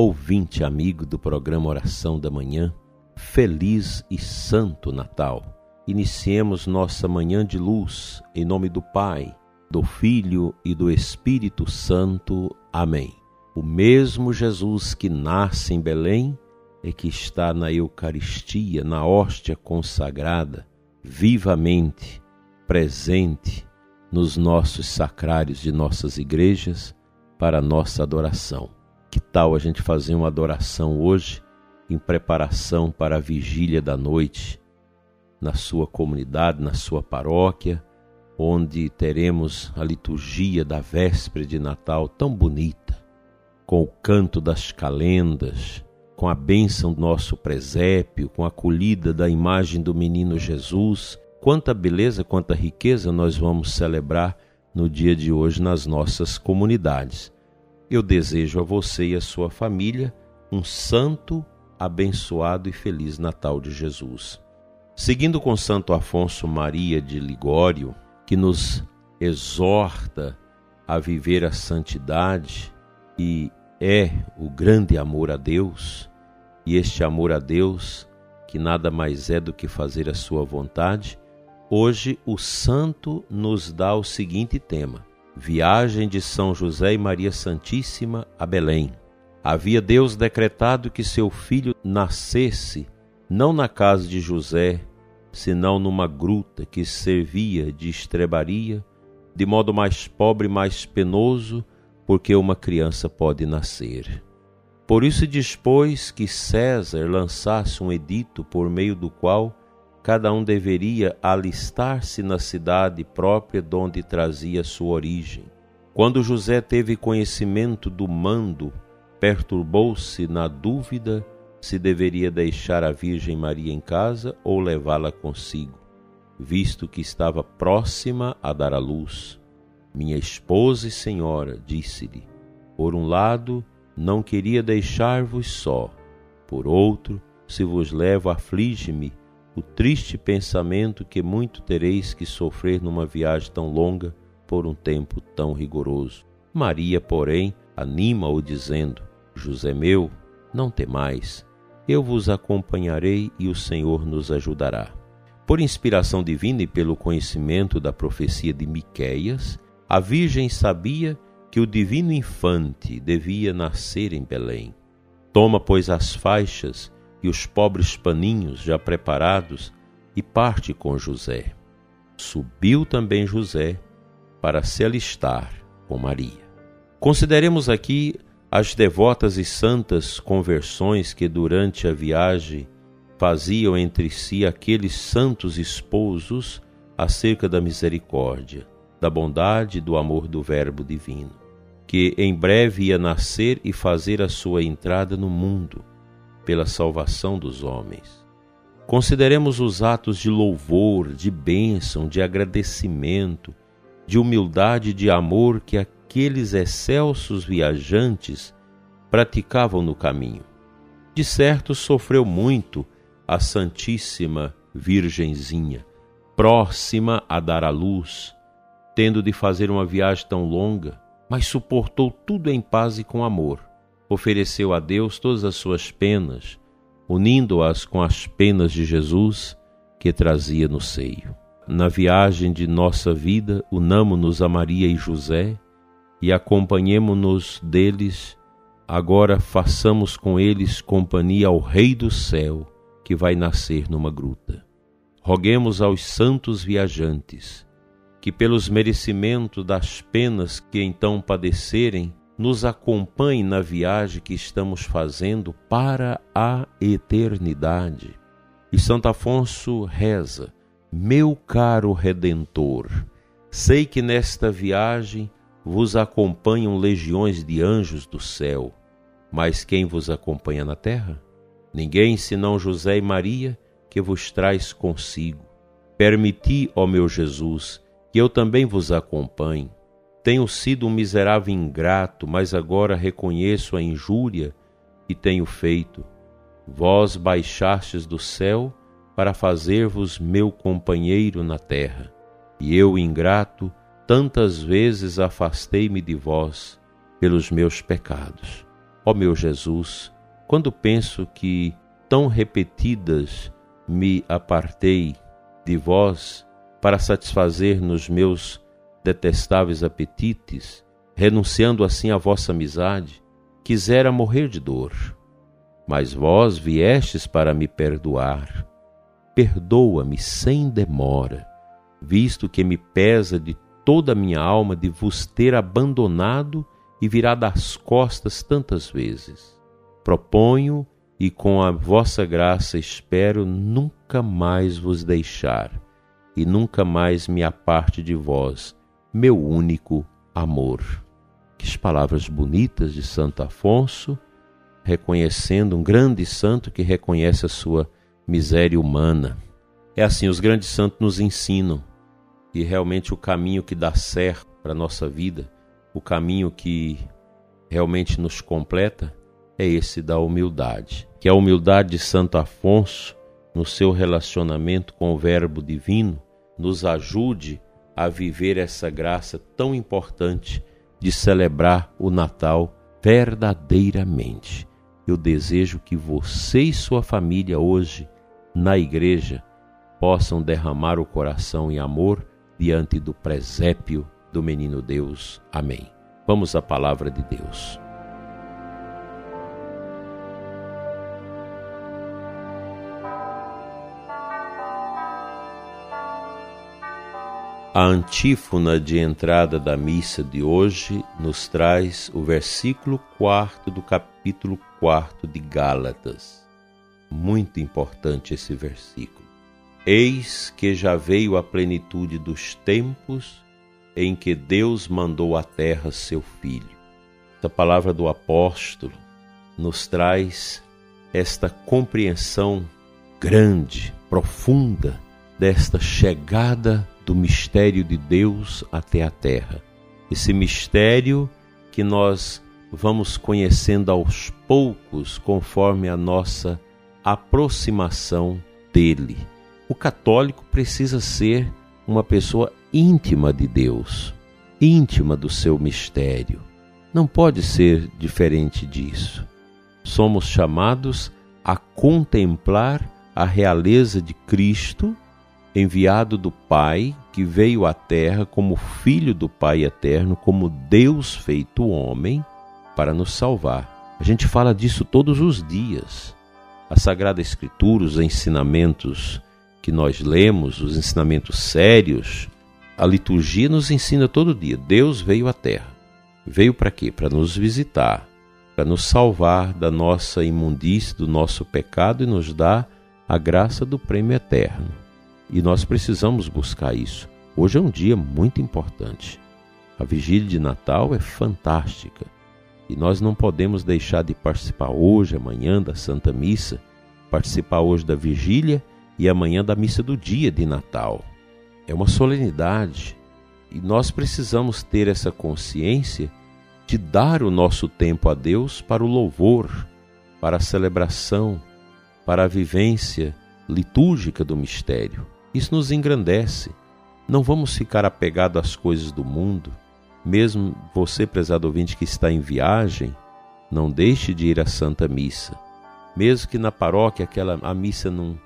Ouvinte amigo do programa Oração da Manhã, feliz e santo Natal. Iniciemos nossa manhã de luz em nome do Pai, do Filho e do Espírito Santo. Amém. O mesmo Jesus que nasce em Belém e que está na Eucaristia, na hóstia consagrada, vivamente presente nos nossos sacrários de nossas igrejas para nossa adoração. Que tal a gente fazer uma adoração hoje em preparação para a vigília da noite na sua comunidade, na sua paróquia, onde teremos a liturgia da véspera de Natal tão bonita, com o canto das calendas, com a bênção do nosso presépio, com a acolhida da imagem do menino Jesus. Quanta beleza, quanta riqueza nós vamos celebrar no dia de hoje nas nossas comunidades. Eu desejo a você e a sua família um santo, abençoado e feliz Natal de Jesus. Seguindo com Santo Afonso Maria de Ligório, que nos exorta a viver a santidade e é o grande amor a Deus, e este amor a Deus, que nada mais é do que fazer a sua vontade, hoje o santo nos dá o seguinte tema: Viagem de São José e Maria Santíssima a Belém. Havia Deus decretado que seu filho nascesse não na casa de José, senão numa gruta que servia de estrebaria, de modo mais pobre e mais penoso porque uma criança pode nascer. Por isso dispôs que César lançasse um edito por meio do qual cada um deveria alistar-se na cidade própria de onde trazia sua origem. Quando José teve conhecimento do mando, perturbou-se na dúvida se deveria deixar a Virgem Maria em casa ou levá-la consigo, visto que estava próxima a dar à luz. Minha esposa e senhora, disse-lhe, por um lado, não queria deixar-vos só, por outro, se vos levo, aflige-me o triste pensamento que muito tereis que sofrer numa viagem tão longa por um tempo tão rigoroso. Maria, porém, anima-o dizendo: José meu, não temais, eu vos acompanharei e o Senhor nos ajudará. Por inspiração divina e pelo conhecimento da profecia de Miqueias, a Virgem sabia que o divino infante devia nascer em Belém. Toma, pois, as faixas os pobres paninhos já preparados e parte com José. Subiu também José para se alistar com Maria. Consideremos aqui as devotas e santas conversões que durante a viagem faziam entre si aqueles santos esposos acerca da misericórdia da bondade e do amor do Verbo divino, que em breve ia nascer e fazer a sua entrada no mundo, pela salvação dos homens. Consideremos os atos de louvor, de bênção, de agradecimento, de humildade e de amor que aqueles excelsos viajantes praticavam no caminho. De certo, sofreu muito a Santíssima Virgenzinha, próxima a dar à luz, tendo de fazer uma viagem tão longa, mas suportou tudo em paz e com amor. Ofereceu a Deus todas as suas penas, unindo-as com as penas de Jesus que trazia no seio. Na viagem de nossa vida, unamo-nos a Maria e José e acompanhemo-nos deles. Agora façamos com eles companhia ao Rei do céu que vai nascer numa gruta. Roguemos aos santos viajantes que pelos merecimentos das penas que então padecerem, nos acompanhe na viagem que estamos fazendo para a eternidade. E Santo Afonso reza: Meu caro Redentor, sei que nesta viagem vos acompanham legiões de anjos do céu, mas quem vos acompanha na terra? Ninguém senão José e Maria que vos traz consigo. Permiti, ó meu Jesus, que eu também vos acompanhe. Tenho sido um miserável ingrato, mas agora reconheço a injúria que tenho feito. Vós baixastes do céu para fazer-vos meu companheiro na terra, e eu, ingrato, tantas vezes afastei-me de vós pelos meus pecados. Ó meu Jesus, quando penso que tão repetidas me apartei de vós para satisfazer nos meus detestáveis apetites, renunciando assim à vossa amizade, quisera morrer de dor. Mas vós viestes para me perdoar. Perdoa-me sem demora, visto que me pesa de toda a minha alma de vos ter abandonado e virado as costas tantas vezes. Proponho e com a vossa graça espero nunca mais vos deixar e nunca mais me aparte de vós, meu único amor. Que palavras bonitas de Santo Afonso, reconhecendo um grande santo que reconhece a sua miséria humana. É assim, os grandes santos nos ensinam que realmente o caminho que dá certo para a nossa vida, o caminho que realmente nos completa, é esse da humildade. Que a humildade de Santo Afonso, no seu relacionamento com o Verbo Divino, nos ajude a viver essa graça tão importante de celebrar o Natal verdadeiramente. Eu desejo que você e sua família hoje, na igreja, possam derramar o coração em amor diante do presépio do menino Deus. Amém. Vamos à palavra de Deus. A antífona de entrada da missa de hoje nos traz o versículo 4 do capítulo 4 de Gálatas. Muito importante esse versículo. Eis que já veio a plenitude dos tempos em que Deus mandou à terra seu Filho. Esta palavra do apóstolo nos traz esta compreensão grande, profunda, desta chegada do mistério de Deus até a terra. Esse mistério que nós vamos conhecendo aos poucos conforme a nossa aproximação dele. O católico precisa ser uma pessoa íntima de Deus, íntima do seu mistério. Não pode ser diferente disso. Somos chamados a contemplar a realeza de Cristo enviado do Pai, que veio à terra como filho do Pai eterno, como Deus feito homem, para nos salvar. A gente fala disso todos os dias. A Sagrada Escritura, os ensinamentos que nós lemos, os ensinamentos sérios, a liturgia nos ensina todo dia. Deus veio à terra. Veio para quê? Para nos visitar, para nos salvar da nossa imundície, do nosso pecado e nos dar a graça do prêmio eterno. E nós precisamos buscar isso. Hoje é um dia muito importante. A vigília de Natal é fantástica e nós não podemos deixar de participar hoje, amanhã da Santa Missa, participar hoje da vigília e amanhã da missa do dia de Natal. É uma solenidade e nós precisamos ter essa consciência de dar o nosso tempo a Deus para o louvor, para a celebração, para a vivência litúrgica do mistério. Isso nos engrandece. Não vamos ficar apegados às coisas do mundo. Mesmo você, prezado ouvinte, que está em viagem, não deixe de ir à Santa Missa. Mesmo que na paróquia aquela, a missa não,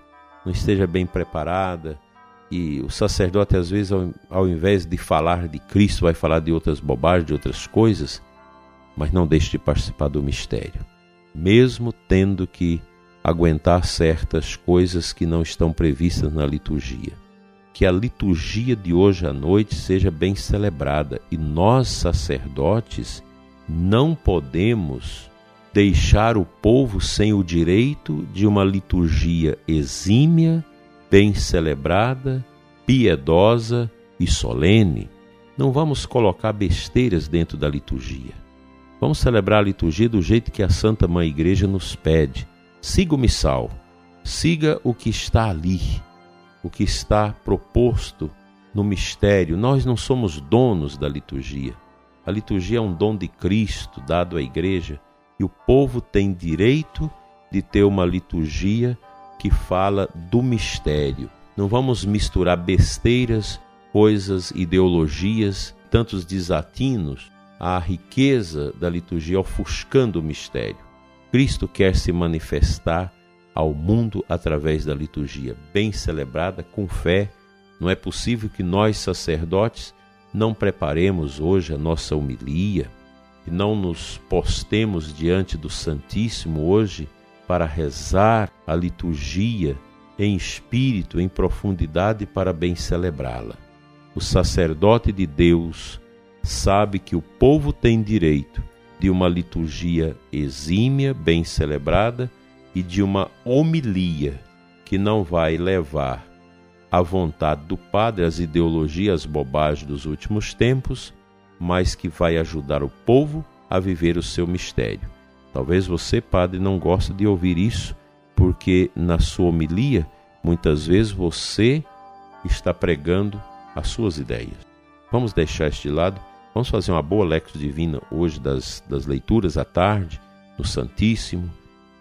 não esteja bem preparada e o sacerdote, às vezes, ao, ao invés de falar de Cristo, vai falar de outras bobagens, de outras coisas, mas não deixe de participar do mistério. Mesmo tendo que aguentar certas coisas que não estão previstas na liturgia. Que a liturgia de hoje à noite seja bem celebrada e nós, sacerdotes, não podemos deixar o povo sem o direito de uma liturgia exímia, bem celebrada, piedosa e solene. Não vamos colocar besteiras dentro da liturgia. Vamos celebrar a liturgia do jeito que a Santa Mãe Igreja nos pede, siga o missal, siga o que está ali, o que está proposto no mistério. Nós não somos donos da liturgia. A liturgia é um dom de Cristo dado à igreja e o povo tem direito de ter uma liturgia que fala do mistério. Não vamos misturar besteiras, coisas, ideologias, tantos desatinos à riqueza da liturgia ofuscando o mistério. Cristo quer se manifestar ao mundo através da liturgia, bem celebrada, com fé. Não é possível que nós, sacerdotes, não preparemos hoje a nossa homilia, que não nos postemos diante do Santíssimo hoje para rezar a liturgia em espírito, em profundidade, para bem celebrá-la. O sacerdote de Deus sabe que o povo tem direito de uma liturgia exímia, bem celebrada, e de uma homilia que não vai levar à vontade do padre as ideologias, as bobagens dos últimos tempos, mas que vai ajudar o povo a viver o seu mistério. Talvez você, padre, não goste de ouvir isso, porque na sua homilia, muitas vezes você está pregando as suas ideias. Vamos deixar este lado, vamos fazer uma boa lectura divina hoje das, das leituras à tarde, no Santíssimo,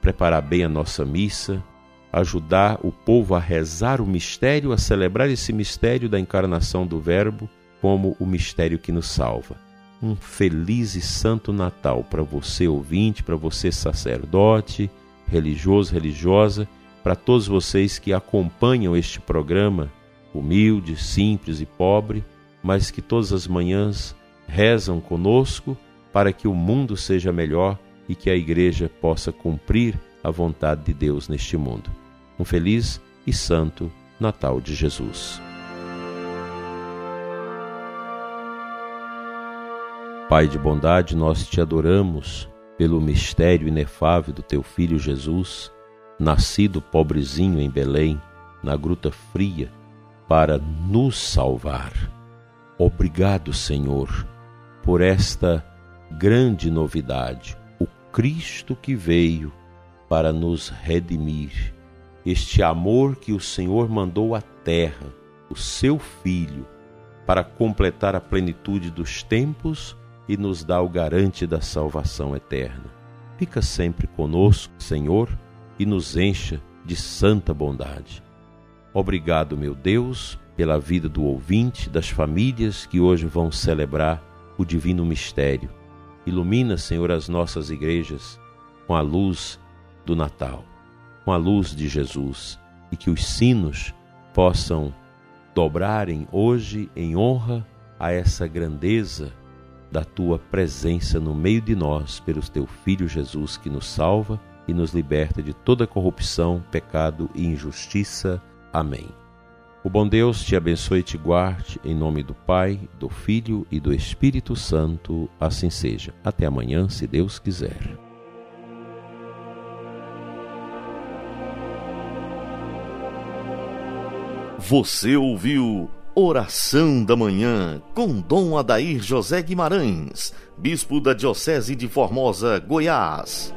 preparar bem a nossa missa, ajudar o povo a rezar o mistério, a celebrar esse mistério da encarnação do Verbo como o mistério que nos salva. Um feliz e santo Natal para você, ouvinte, para você, sacerdote, religioso, religiosa, para todos vocês que acompanham este programa, humilde, simples e pobre, mas que todas as manhãs rezam conosco para que o mundo seja melhor e que a igreja possa cumprir a vontade de Deus neste mundo. Um feliz e santo Natal de Jesus. Pai de bondade, nós te adoramos pelo mistério inefável do teu filho Jesus, nascido pobrezinho em Belém, na gruta fria, para nos salvar. Obrigado, Senhor, por esta grande novidade, o Cristo que veio para nos redimir. Este amor que o Senhor mandou à terra, o seu Filho, para completar a plenitude dos tempos e nos dá o garante da salvação eterna. Fica sempre conosco, Senhor, e nos encha de santa bondade. Obrigado, meu Deus, pela vida do ouvinte, das famílias que hoje vão celebrar o divino mistério. Ilumina, Senhor, as nossas igrejas com a luz do Natal, com a luz de Jesus, e que os sinos possam dobrarem hoje em honra a essa grandeza da tua presença no meio de nós, pelo teu Filho Jesus, que nos salva e nos liberta de toda corrupção, pecado e injustiça. Amém. O bom Deus te abençoe e te guarde, em nome do Pai, do Filho e do Espírito Santo, assim seja. Até amanhã, se Deus quiser. Você ouviu Oração da Manhã com Dom Adair José Guimarães, Bispo da Diocese de Formosa, Goiás.